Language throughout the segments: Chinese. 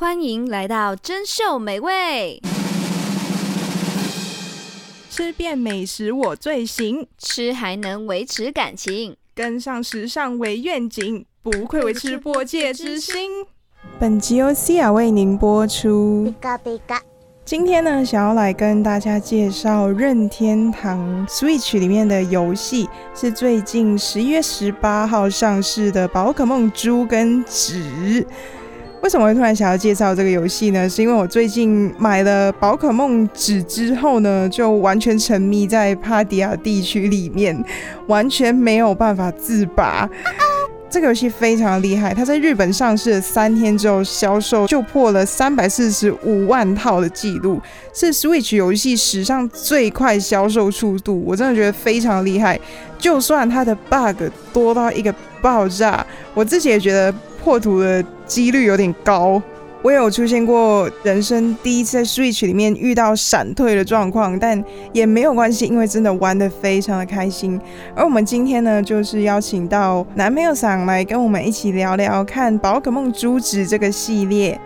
欢迎来到珍秀美味，吃遍美食我最行，吃还能维持感情，跟上时尚为愿景，不愧为吃播界之星。本集由 Cia 为您播出。今天呢，想要来跟大家介绍任天堂 Switch 里面的游戏，是最近十一月十八号上市的《宝可梦猪跟紫》。为什么会突然想要介绍这个游戏呢？是因为我最近买了宝可梦纸之后呢，就完全沉迷在帕迪亚地区里面，完全没有办法自拔。这个游戏非常厉害，它在日本上市三天之后，销售就破了三百四十五万套的记录，是 Switch 游戏史上最快销售速度。我真的觉得非常厉害，就算它的 bug 多到一个爆炸，我自己也觉得。破图的几率有点高，我也有出现过人生第一次在 Switch 里面遇到闪退的状况，但也没有关系，因为真的玩得非常的开心。而我们今天呢，就是邀请到男朋友桑来跟我们一起聊聊看宝可梦珠子这个系列。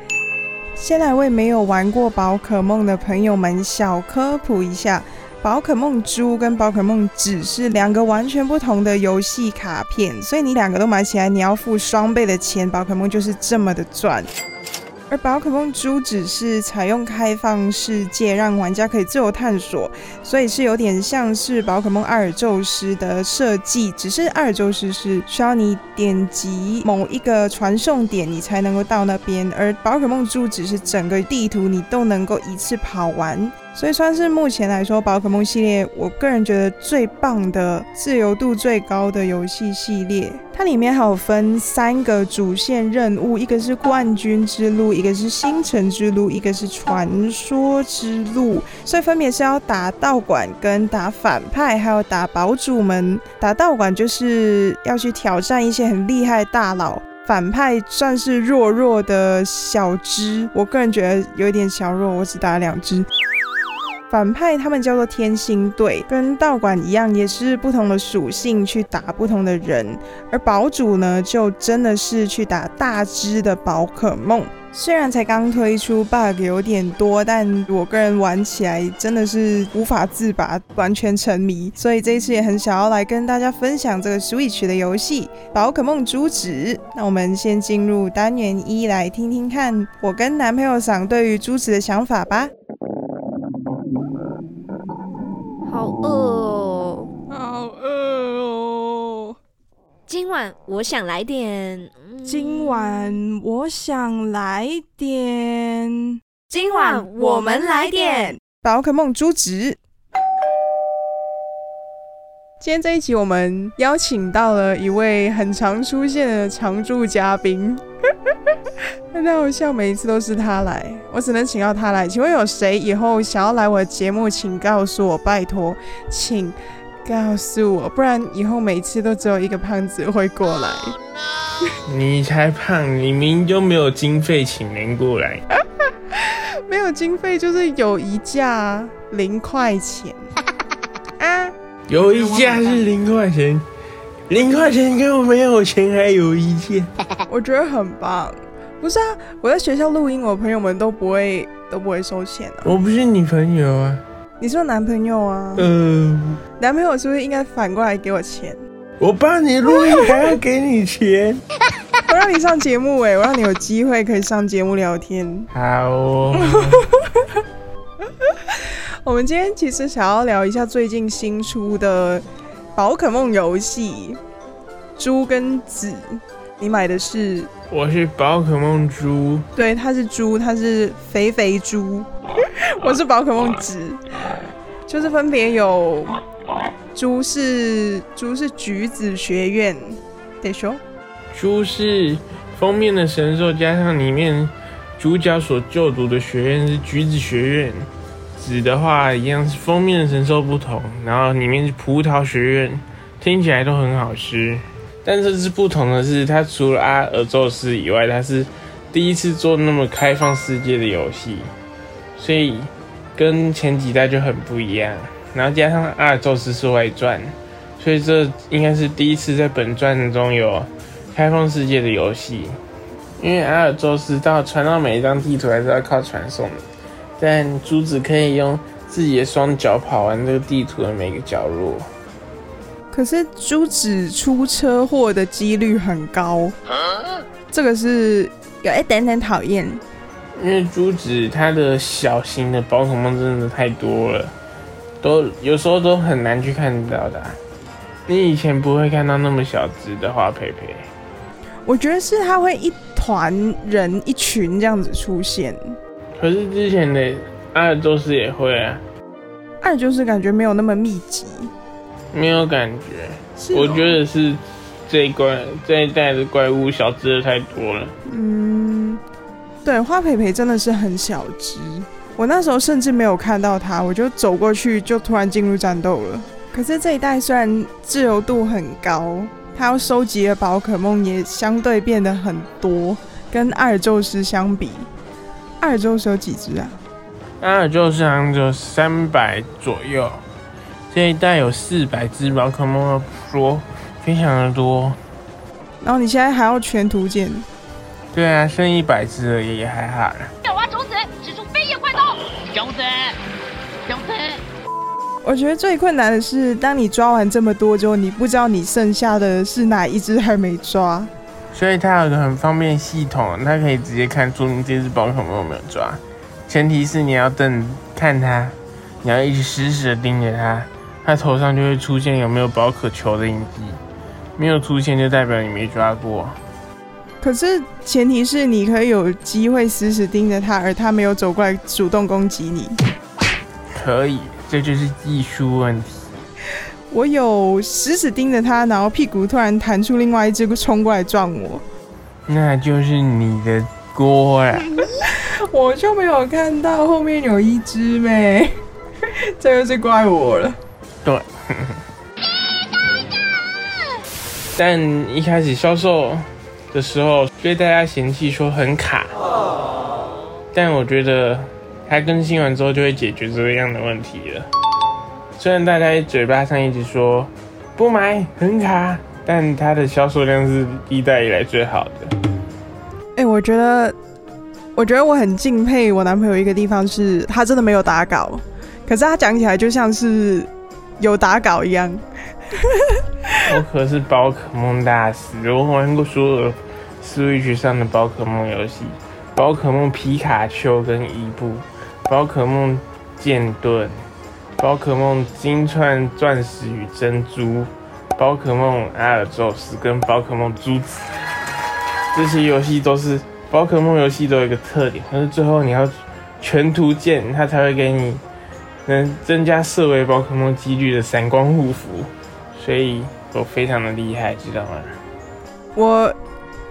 先来为没有玩过宝可梦的朋友们小科普一下。宝可梦珠跟宝可梦只是两个完全不同的游戏卡片，所以你两个都买起来，你要付双倍的钱。宝可梦就是这么的赚。而宝可梦珠只是采用开放世界，让玩家可以自由探索，所以是有点像是宝可梦阿尔宙斯的设计，只是阿尔宙斯是需要你点击某一个传送点，你才能够到那边，而宝可梦珠只是整个地图你都能够一次跑完。所以算是目前来说，宝可梦系列，我个人觉得最棒的、自由度最高的游戏系列。它里面还有分三个主线任务，一个是冠军之路，一个是星辰之路，一个是传说之路。所以分别是要打道馆、跟打反派，还有打堡主们。打道馆就是要去挑战一些很厉害大佬，反派算是弱弱的小只。我个人觉得有一点小弱，我只打了两只。反派他们叫做天星队，跟道馆一样，也是不同的属性去打不同的人。而堡主呢，就真的是去打大只的宝可梦。虽然才刚推出，bug 有点多，但我个人玩起来真的是无法自拔，完全沉迷。所以这一次也很想要来跟大家分享这个 Switch 的游戏《宝可梦朱紫》。那我们先进入单元一，来听听看我跟男朋友桑对于朱紫的想法吧。好饿哦，好饿哦！今晚我想来点，今晚我想来点，今晚我们来点宝可梦朱紫。今天这一集我们邀请到了一位很常出现的常驻嘉宾。太好笑，每一次都是他来，我只能请到他来。请问有谁以后想要来我的节目，请告诉我，拜托，请告诉我，不然以后每次都只有一个胖子会过来。你才胖，你明明就没有经费请人过来。没有经费就是有一架零块钱 啊，有一架是零块钱。零块钱跟我没有钱还有一件，我觉得很棒。不是啊，我在学校录音，我朋友们都不会都不会收钱啊。我不是女朋友啊，你是我男朋友啊。嗯、呃，男朋友是不是应该反过来给我钱？我帮你录音还要给你钱？我让你上节目哎，我让你有机会可以上节目聊天。好哦。我们今天其实想要聊一下最近新出的。宝可梦游戏，猪跟子，你买的是？我是宝可梦猪，对，它是猪，它是肥肥猪。我是宝可梦紫，就是分别有，猪是猪是橘子学院，得说，猪是封面的神兽，加上里面主角所就读的学院是橘子学院。紫的话一样是封面的神兽不同，然后里面是葡萄学院，听起来都很好吃。但这次不同的是，它除了阿尔宙斯以外，它是第一次做那么开放世界的游戏，所以跟前几代就很不一样。然后加上阿尔宙斯是外传，所以这应该是第一次在本传中有开放世界的游戏。因为阿尔宙斯到传到每一张地图还是要靠传送，但珠子可以用自己的双脚跑完这个地图的每个角落。可是珠子出车祸的几率很高，这个是有一点点讨厌。因为珠子它的小型的宝可梦真的太多了，都有时候都很难去看到的啊。你以前不会看到那么小只的花佩佩。我觉得是它会一团人一群这样子出现。可是之前的阿尔宙斯也会啊。阿尔宙斯感觉没有那么密集，没有感觉。是哦？我觉得是这一关这一代的怪物小只的太多了。嗯。对，花培培真的是很小只，我那时候甚至没有看到它，我就走过去就突然进入战斗了。可是这一代虽然自由度很高，它要收集的宝可梦也相对变得很多，跟阿尔宙斯相比，阿尔宙斯有几只啊？阿尔宙斯好像只有三百左右，这一代有四百只宝可梦，说非常的多。然后你现在还要全图鉴？对啊，剩一百只而已，也还好了。要挖种子，使出飞叶快刀。种子，种子。我觉得最困难的是，当你抓完这么多之后，你不知道你剩下的是哪一只还没抓。所以它有个很方便的系统，它可以直接看出你这只宝可梦有没有抓。前提是你要等看它，你要一直死死的盯着它，它头上就会出现有没有宝可球的印记。没有出现就代表你没抓过。可是前提是你可以有机会死死盯着他，而他没有走过来主动攻击你。可以，这就是技术问题。我有死死盯着他，然后屁股突然弹出另外一只冲过来撞我，那就是你的锅了。我就没有看到后面有一只没，这又是怪我了。对。但一开始销售。的时候被大家嫌弃说很卡，但我觉得它更新完之后就会解决这样的问题了。虽然大家嘴巴上一直说不买很卡，但它的销售量是一代以来最好的。哎、欸，我觉得，我觉得我很敬佩我男朋友一个地方是，他真的没有打稿，可是他讲起来就像是有打稿一样。我可是宝可梦大师，我玩过所有 Switch 上的宝可梦游戏，宝可梦皮卡丘跟伊布，宝可梦剑盾，宝可梦金串钻石与珍珠，宝可梦阿尔宙斯跟宝可梦珠子，这些游戏都是宝可梦游戏都有一个特点，但是最后你要全图鉴，它才会给你能增加色违宝可梦几率的闪光护符。所以我非常的厉害，知道吗？我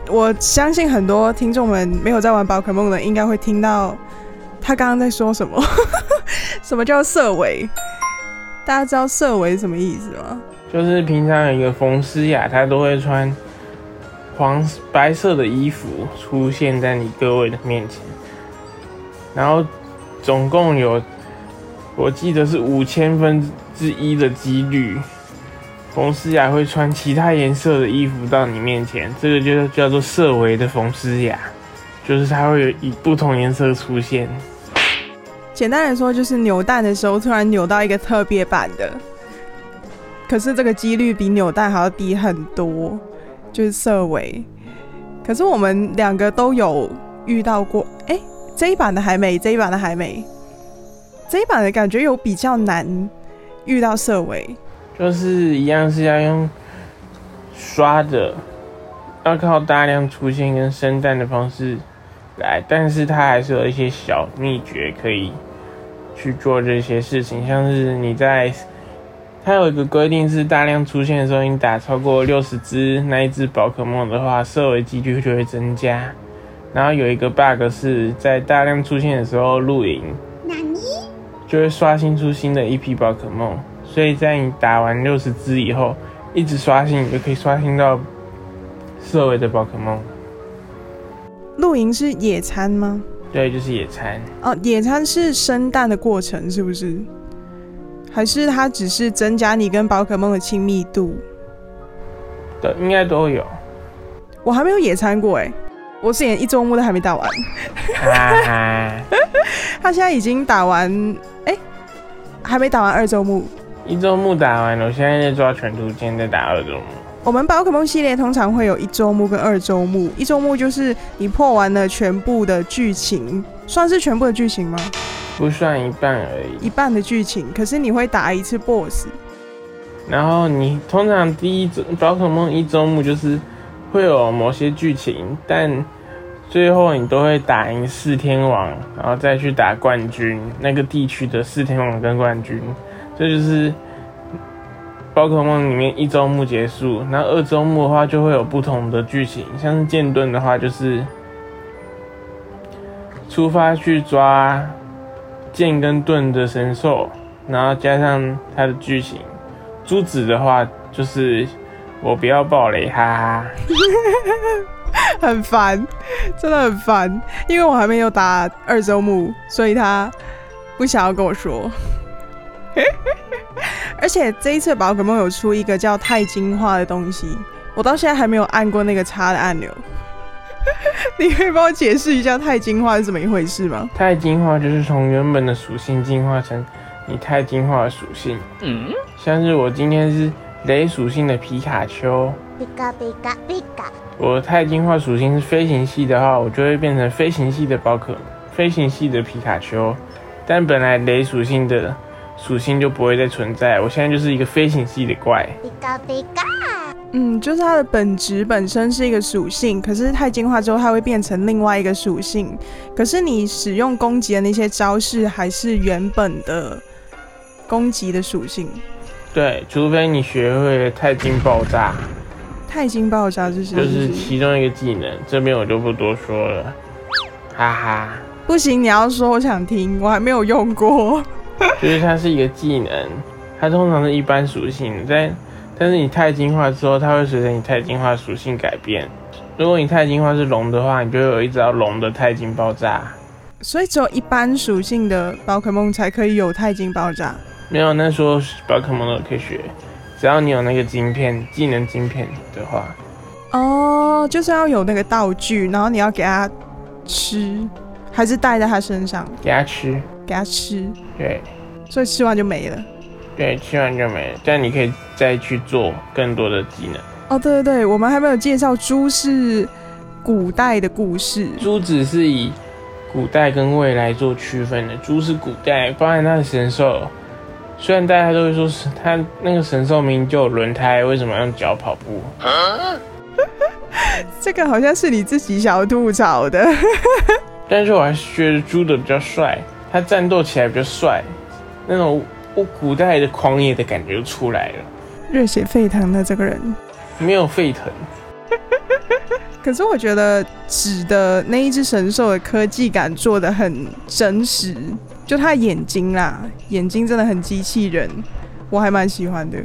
我相信很多听众们没有在玩宝可梦的，应该会听到他刚刚在说什么？什么叫色违？大家知道色违什么意思吗？就是平常有一个冯诗雅，她都会穿黄白色的衣服出现在你各位的面前，然后总共有我记得是五千分之一的几率。冯思雅会穿其他颜色的衣服到你面前，这个就叫做色违的冯思雅，就是它会有以不同颜色出现。简单来说，就是扭蛋的时候突然扭到一个特别版的，可是这个几率比扭蛋还要低很多，就是色违。可是我们两个都有遇到过，哎、欸，这一版的还没，这一版的还没，这一版的感觉有比较难遇到色尾。就是一样是要用刷的，要靠大量出现跟生蛋的方式来，但是它还是有一些小秘诀可以去做这些事情，像是你在它有一个规定是大量出现的时候，你打超过六十只那一只宝可梦的话，色尾几率就会增加。然后有一个 bug 是在大量出现的时候露营，就会刷新出新的一批宝可梦。所以在你打完六十只以后，一直刷新，你就可以刷新到色违的宝可梦。露营是野餐吗？对，就是野餐。哦，野餐是生蛋的过程，是不是？还是它只是增加你跟宝可梦的亲密度？对，应该都有。我还没有野餐过哎。我是连一周目都还没打完。他现在已经打完，还没打完二周目。一周目打完了，我现在在抓全图鉴，在打二周目。我们宝可梦系列通常会有一周目跟二周目。一周目就是你破完了全部的剧情，算是全部的剧情吗？不算一半而已，一半的剧情。可是你会打一次 BOSS。然后你通常第一周宝可梦一周目就是会有某些剧情，但最后你都会打赢四天王，然后再去打冠军，那个地区的四天王跟冠军，这就是。宝可梦里面一周目结束，那二周目的话就会有不同的剧情，像是剑盾的话就是出发去抓剑跟盾的神兽，然后加上它的剧情。珠子的话就是我不要暴雷，哈哈，很烦，真的很烦，因为我还没有打二周目，所以他不想要跟我说。而且这一次宝可梦有出一个叫钛金化的东西，我到现在还没有按过那个叉的按钮。你可以帮我解释一下钛金化是怎么一回事吗？钛金化就是从原本的属性进化成你钛金化的属性。嗯，像是我今天是雷属性的皮卡丘，皮卡皮卡皮卡。我钛金化属性是飞行系的话，我就会变成飞行系的宝可，飞行系的皮卡丘。但本来雷属性的。属性就不会再存在。我现在就是一个飞行系的怪。嗯，就是它的本质本身是一个属性，可是太进化之后，它会变成另外一个属性。可是你使用攻击的那些招式还是原本的攻击的属性。对，除非你学会了钛金爆炸。钛金爆炸是什么？就是其中一个技能，这边我就不多说了。哈哈。不行，你要说，我想听，我还没有用过。就是它是一个技能，它通常是一般属性，但但是你钛金化之后，它会随着你钛金化属性改变。如果你钛金化是龙的话，你就会有一招龙的钛金爆炸。所以只有一般属性的宝可梦才可以有钛金爆炸。没有，那时候宝可梦都可以学，只要你有那个晶片，技能晶片的话。哦，就是要有那个道具，然后你要给它吃，还是带在它身上？给它吃。给它吃，对，所以吃完就没了。对，吃完就没了。但你可以再去做更多的技能。哦，对对对，我们还没有介绍猪是古代的故事。猪只是以古代跟未来做区分的。猪是古代，包含它的神兽。虽然大家都会说是它那个神兽明明就有轮胎，为什么要用脚跑步？啊？这个好像是你自己想要吐槽的。但是我还是觉得猪的比较帅。他战斗起来比较帅，那种我古代的狂野的感觉就出来了，热血沸腾的这个人没有沸腾，可是我觉得纸的那一只神兽的科技感做的很真实，就他的眼睛啦，眼睛真的很机器人，我还蛮喜欢的。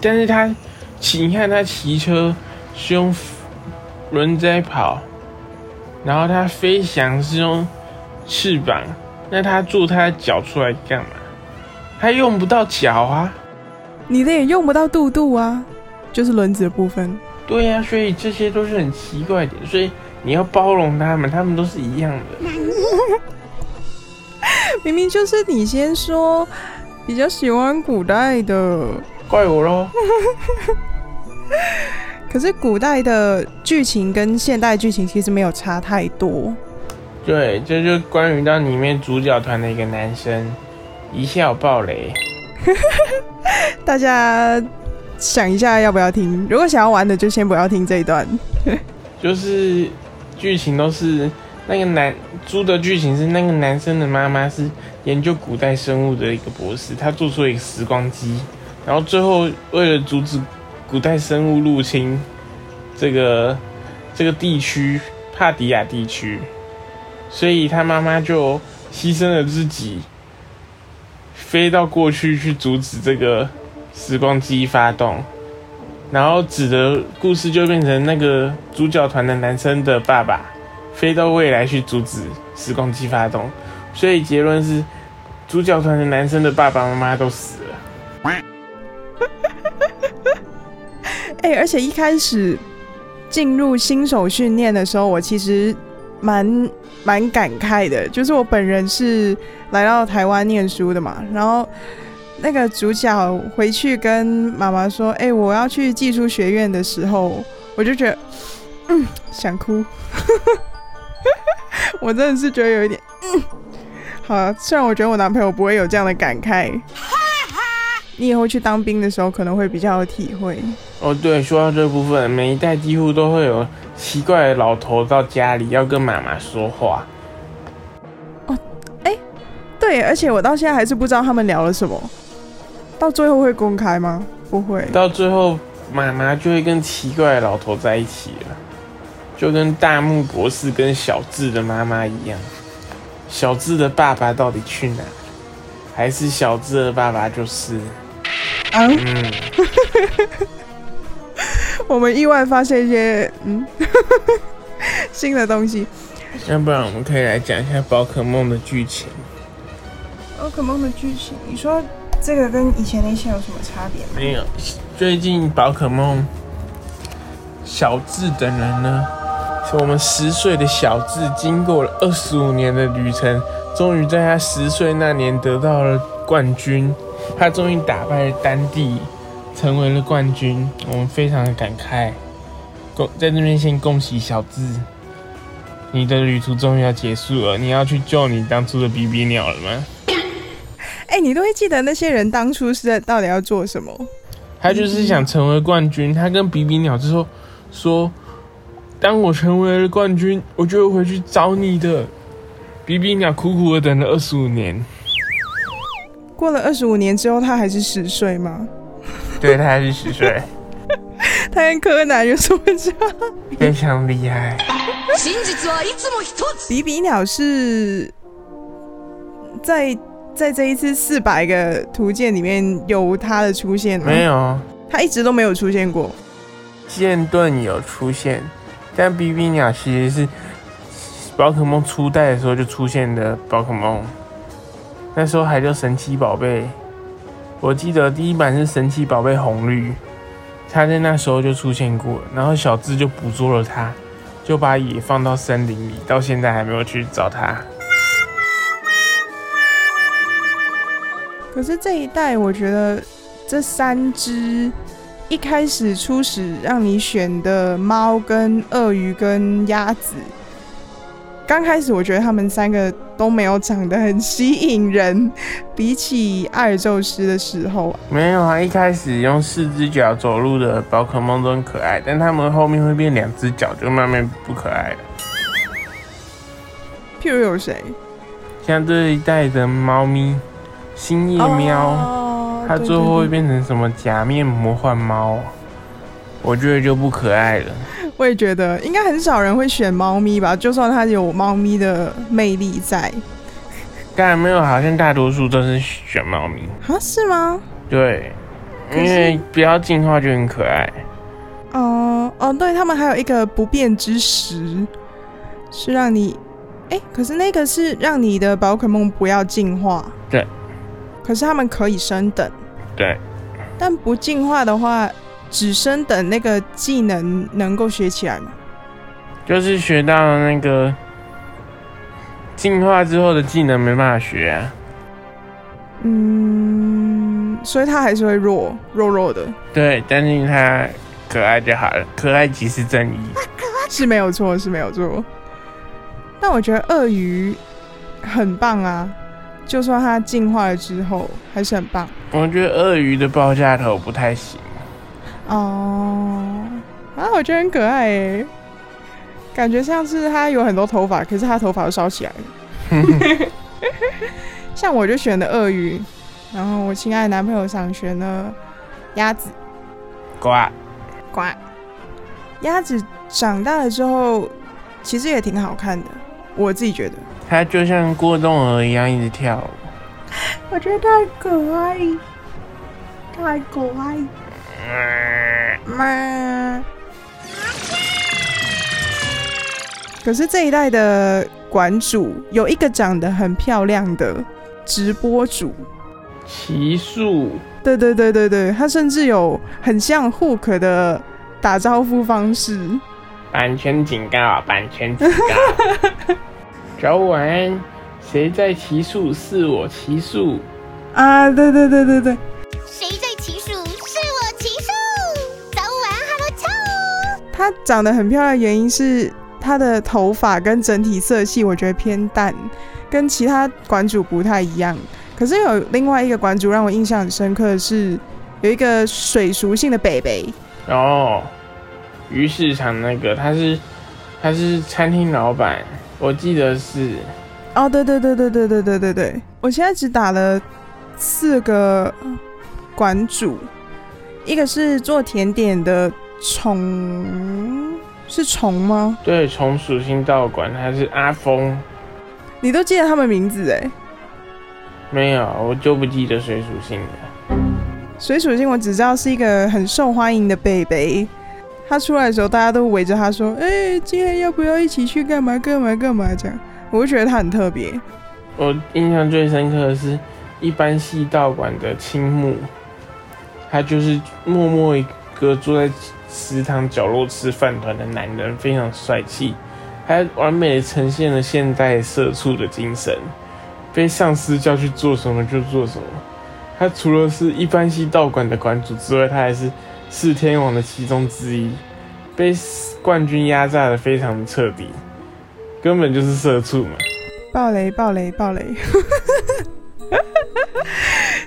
但是他骑，你看他骑车是用轮在跑，然后他飞翔是用翅膀。那他做他的脚出来干嘛？他用不到脚啊，你的也用不到肚肚啊，就是轮子的部分。对呀、啊，所以这些都是很奇怪的，所以你要包容他们，他们都是一样的。明明就是你先说比较喜欢古代的，怪我喽。可是古代的剧情跟现代剧情其实没有差太多。对，这就关于到里面主角团的一个男生，一笑爆雷。大家想一下要不要听？如果想要玩的，就先不要听这一段。就是剧情都是那个男猪的剧情是那个男生的妈妈是研究古代生物的一个博士，他做出了一个时光机，然后最后为了阻止古代生物入侵这个这个地区帕迪亚地区。所以他妈妈就牺牲了自己，飞到过去去阻止这个时光机发动，然后指的故事就变成那个主角团的男生的爸爸飞到未来去阻止时光机发动，所以结论是主角团的男生的爸爸妈妈都死了。哎、而且一开始。进入新手训练的时候，我其实蛮蛮感慨的，就是我本人是来到台湾念书的嘛，然后那个主角回去跟妈妈说：“哎、我要去技术学院的时候，我就觉得，嗯，想哭。” 我真的是觉得有一点，嗯，好啊，虽然我觉得我男朋友不会有这样的感慨。你以后去当兵的时候可能会比较有体会。哦，对，说到这部分，每一代几乎都会有奇怪的老头到家里要跟妈妈说话。哦，哎，对，而且我到现在还是不知道他们聊了什么。到最后会公开吗？不会。到最后，妈妈就会跟奇怪的老头在一起了，就跟大木博士跟小智的妈妈一样。小智的爸爸到底去哪？还是小智的爸爸就是？嗯，我们意外发现一些嗯 新的东西。要不然我们可以来讲一下宝可梦的剧情。宝可梦的剧情，你说这个跟以前那些有什么差别吗？没有，最近宝可梦小智等人呢，是我们十岁的小智，经过了二十五年的旅程，终于在他十岁那年得到了冠军。他终于打败了丹帝，成为了冠军，我们非常的感慨。恭在这边先恭喜小智，你的旅途终于要结束了。你要去救你当初的比比鸟了吗？哎、欸，你都会记得那些人当初是在到底要做什么？他就是想成为冠军。他跟比比鸟就说说，当我成为了冠军，我就会回去找你的。比比鸟苦苦的等了二十五年。过了二十五年之后，他还是十岁吗？对，他还是十岁。他跟柯南有什么差？非常厉害。比比鸟是在在这一次四百个图鉴里面有他的出现吗？没有，他一直都没有出现过。剑盾有出现，但比比鸟其实是宝可梦初代的时候就出现的宝可梦。那时候还叫神奇宝贝，我记得第一版是神奇宝贝红绿，它在那时候就出现过，然后小智就捕捉了它，就把野放到森林里，到现在还没有去找它。可是这一代，我觉得这三只一开始初始让你选的猫、跟鳄鱼、跟鸭子。刚开始我觉得他们三个都没有长得很吸引人，比起阿尔宙斯的时候，没有啊。一开始用四只脚走路的宝可梦都很可爱，但他们后面会变两只脚，就慢慢不可爱了。譬如有谁？像这一代的猫咪星夜喵，哦、它最后会变成什么假面魔幻猫？我觉得就不可爱了。我也觉得应该很少人会选猫咪吧，就算它有猫咪的魅力在。当然没有，好像大多数都是选猫咪啊？是吗？对，因为不要进化就很可爱。哦哦，对他们还有一个不变之石，是让你哎、欸，可是那个是让你的宝可梦不要进化。对。可是他们可以升等。对。但不进化的话。只升等那个技能能够学起来吗？就是学到那个进化之后的技能没办法学啊。嗯，所以他还是会弱弱弱的。对，但是他可爱就好了，可爱即是正义。是没有错，是没有错。但我觉得鳄鱼很棒啊，就算它进化了之后还是很棒。我觉得鳄鱼的爆炸头不太行。哦，啊，我觉得很可爱诶，感觉像是它有很多头发，可是它头发都烧起来了。像我就选的鳄鱼，然后我亲爱的男朋友想选了鸭子。呱呱，鸭子长大了之后，其实也挺好看的，我自己觉得。它就像过动儿一样一直跳舞。我觉得太可爱，太可爱。妈，可是这一代的馆主有一个长得很漂亮的直播主，奇树。对对对对对，他甚至有很像 Hook 的打招呼方式。版权警告！版权警告！早晚，谁在骑树？是我骑树。啊，对对对对对。谁在骑树？是我骑树。早晚，Hello，超。她长得很漂亮的原因是她的头发跟整体色系，我觉得偏淡，跟其他馆主不太一样。可是有另外一个馆主让我印象很深刻的是，有一个水属性的北北。哦，鱼市场那个，他是他是餐厅老板，我记得是。哦，对对对对对对对对对，我现在只打了。四个馆主，一个是做甜点的虫，是虫吗？对，虫属性道馆，他是阿峰。你都记得他们名字哎？没有，我就不记得水属性的。水属性我只知道是一个很受欢迎的贝贝，他出来的时候大家都围着他说：“哎、今天要不要一起去干嘛干嘛干嘛？”这样，我就觉得他很特别。我印象最深刻的是。一般系道馆的青木，他就是默默一个坐在食堂角落吃饭团的男人，非常帅气，还完美的呈现了现代社畜的精神。被上司叫去做什么就做什么。他除了是一般系道馆的馆主之外，他还是四天王的其中之一，被冠军压榨的非常彻底，根本就是社畜嘛！暴雷！暴雷！暴雷！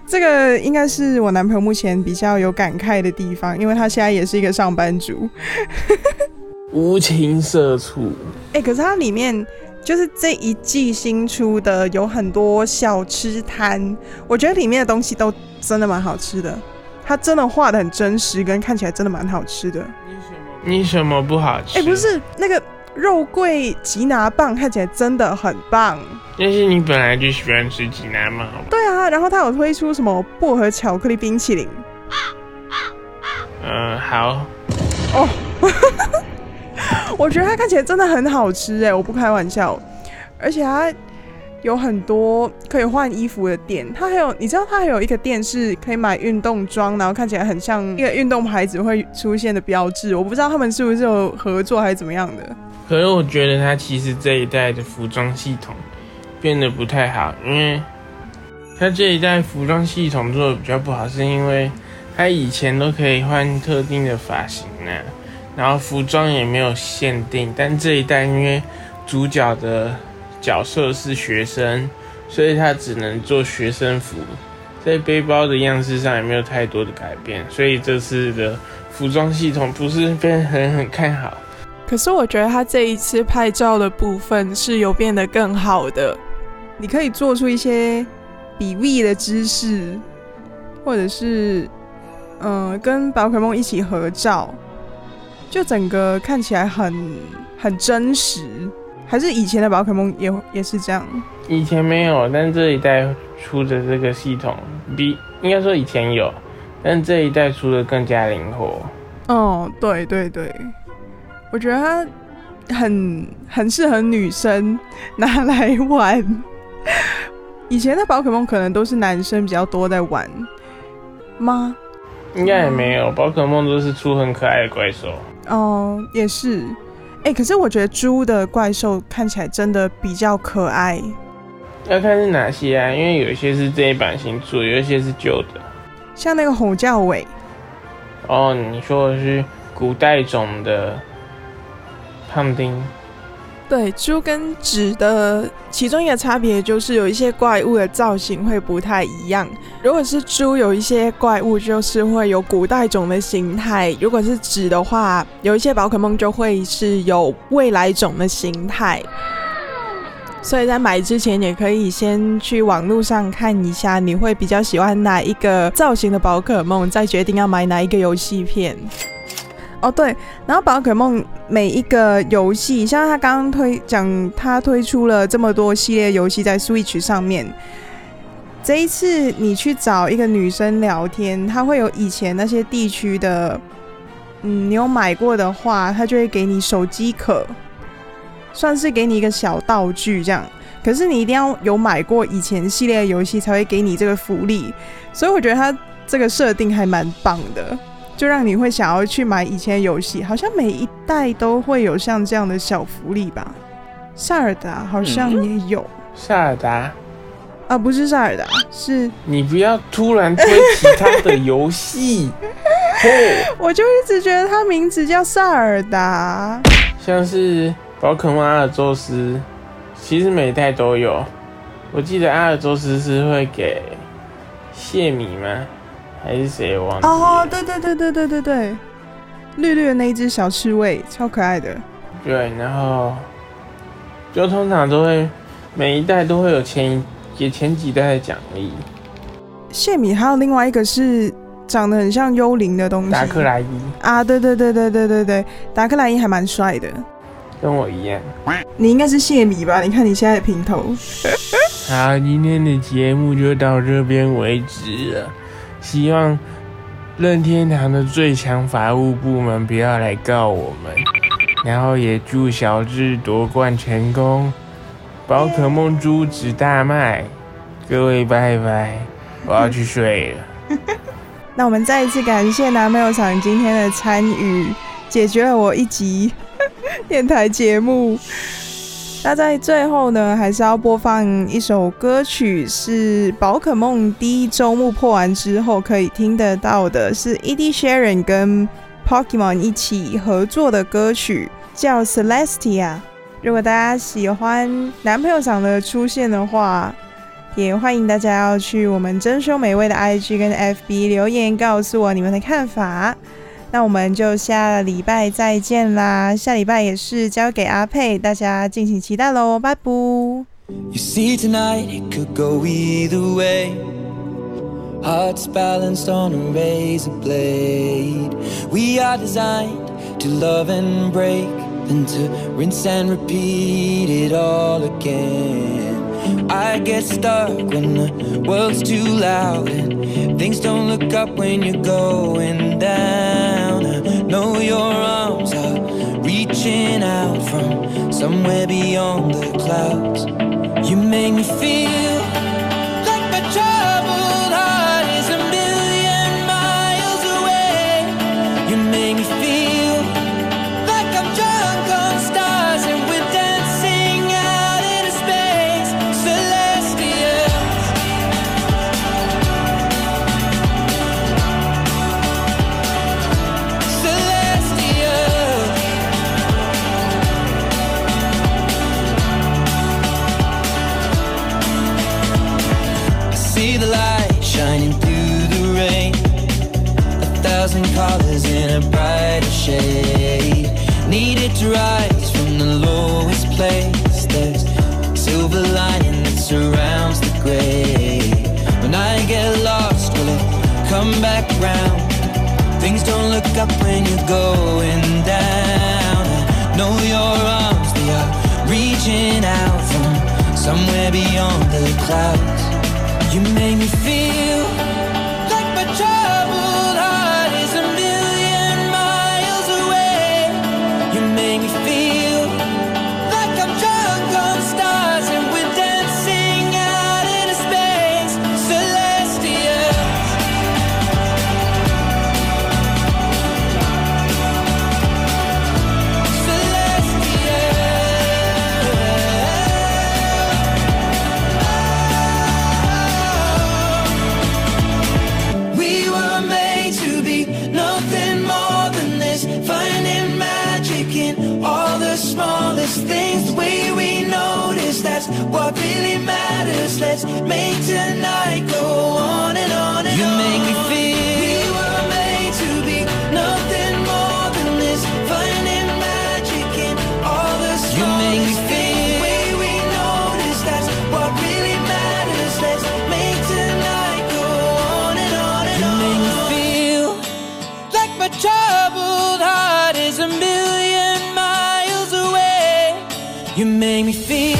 这个应该是我男朋友目前比较有感慨的地方，因为他现在也是一个上班族，无情社畜。哎、欸，可是它里面就是这一季新出的，有很多小吃摊，我觉得里面的东西都真的蛮好吃的。它真的画的很真实，跟看起来真的蛮好吃的。你什么？你什么不好吃？哎、欸，不是那个。肉桂吉拿棒看起来真的很棒，但是你本来就喜欢吃吉拿嘛？对啊，然后他有推出什么薄荷巧克力冰淇淋？嗯、呃，好。哦，我觉得它看起来真的很好吃哎，我不开玩笑，而且它有很多可以换衣服的店，它还有你知道它还有一个店是可以买运动装，然后看起来很像一个运动牌子会出现的标志，我不知道他们是不是有合作还是怎么样的。可是我觉得他其实这一代的服装系统变得不太好，因为他这一代服装系统做的比较不好，是因为他以前都可以换特定的发型呢，然后服装也没有限定，但这一代因为主角的角色是学生，所以他只能做学生服，在背包的样式上也没有太多的改变，所以这次的服装系统不是被很很看好。可是我觉得他这一次拍照的部分是有变得更好的，你可以做出一些比 V 的姿势，或者是嗯、跟宝可梦一起合照，就整个看起来很很真实。还是以前的宝可梦也也是这样？以前没有，但这一代出的这个系统比应该说以前有，但这一代出的更加灵活。哦，对对对。我觉得它很很适合女生拿来玩。以前的宝可梦可能都是男生比较多在玩吗？应该也没有，宝可梦都是出很可爱的怪兽。哦，也是。哎、欸，可是我觉得猪的怪兽看起来真的比较可爱。要看是哪些啊？因为有一些是这一版新出，有一些是旧的。像那个吼叫尾。哦，你说的是古代种的。胖丁，对，猪跟纸的其中一个差别就是有一些怪物的造型会不太一样。如果是猪，有一些怪物就是会有古代种的形态；如果是纸的话，有一些宝可梦就会是有未来种的形态。所以在买之前，也可以先去网络上看一下，你会比较喜欢哪一个造型的宝可梦，再决定要买哪一个游戏片。哦，对，然后宝可梦每一个游戏，像他刚刚推讲，他推出了这么多系列游戏在 Switch 上面。这一次你去找一个女生聊天，她会有以前那些地区的，嗯，你有买过的话，他就会给你手机壳，算是给你一个小道具这样。可是你一定要有买过以前系列游戏才会给你这个福利，所以我觉得他这个设定还蛮棒的。就让你会想要去买以前的游戏。好像每一代都会有像这样的小福利吧？塞尔达好像也有。塞尔达啊，不是塞尔达，是你不要突然推其他的游戏。我就一直觉得它名字叫塞尔达，像是宝可梦阿尔宙斯，其实每一代都有。我记得阿尔宙斯是会给谢米吗？还是谁忘记？哦，对对对对对对对，绿绿的那一只小刺猬，超可爱的。对，然后就通常都会每一代都会有前一给前几代的奖励。谢米还有另外一个是长得很像幽灵的东西，达克莱伊啊，对对对对对对对，达克莱伊还蛮帅的。跟我一样，你应该是谢米吧？你看你现在的平头。好，今天的节目就到这边为止了。希望任天堂的最强法务部门不要来告我们，然后也祝小智夺冠成功，宝可梦珠子大卖。各位拜拜，我要去睡了。那我们再一次感谢男朋友场今天的参与，解决了我一集。电台节目，那在最后呢，还是要播放一首歌曲，是宝可梦第一周目破完之后可以听得到的，是 Ed Sheeran 跟 Pokemon 一起合作的歌曲，叫 Celestia。如果大家喜欢男朋友长的出现的话，也欢迎大家要去我们珍饈美味的 IG 跟 FB 留言，告诉我你们的看法。那我们就下礼拜再见啦！下礼拜也是交给阿佩，大家敬请期待喽，拜拜。You see tonight it could go either way. Hearts balanced on a razor blade. We are designed to love and break, then to rinse and repeat it all again. I get stuck when the world's too loud and things don't look up when you're going down. I know your arms are reaching out from somewhere beyond the clouds. You make me feel going down. I know your arms, they are reaching out from somewhere beyond the clouds. You make me feel make me feel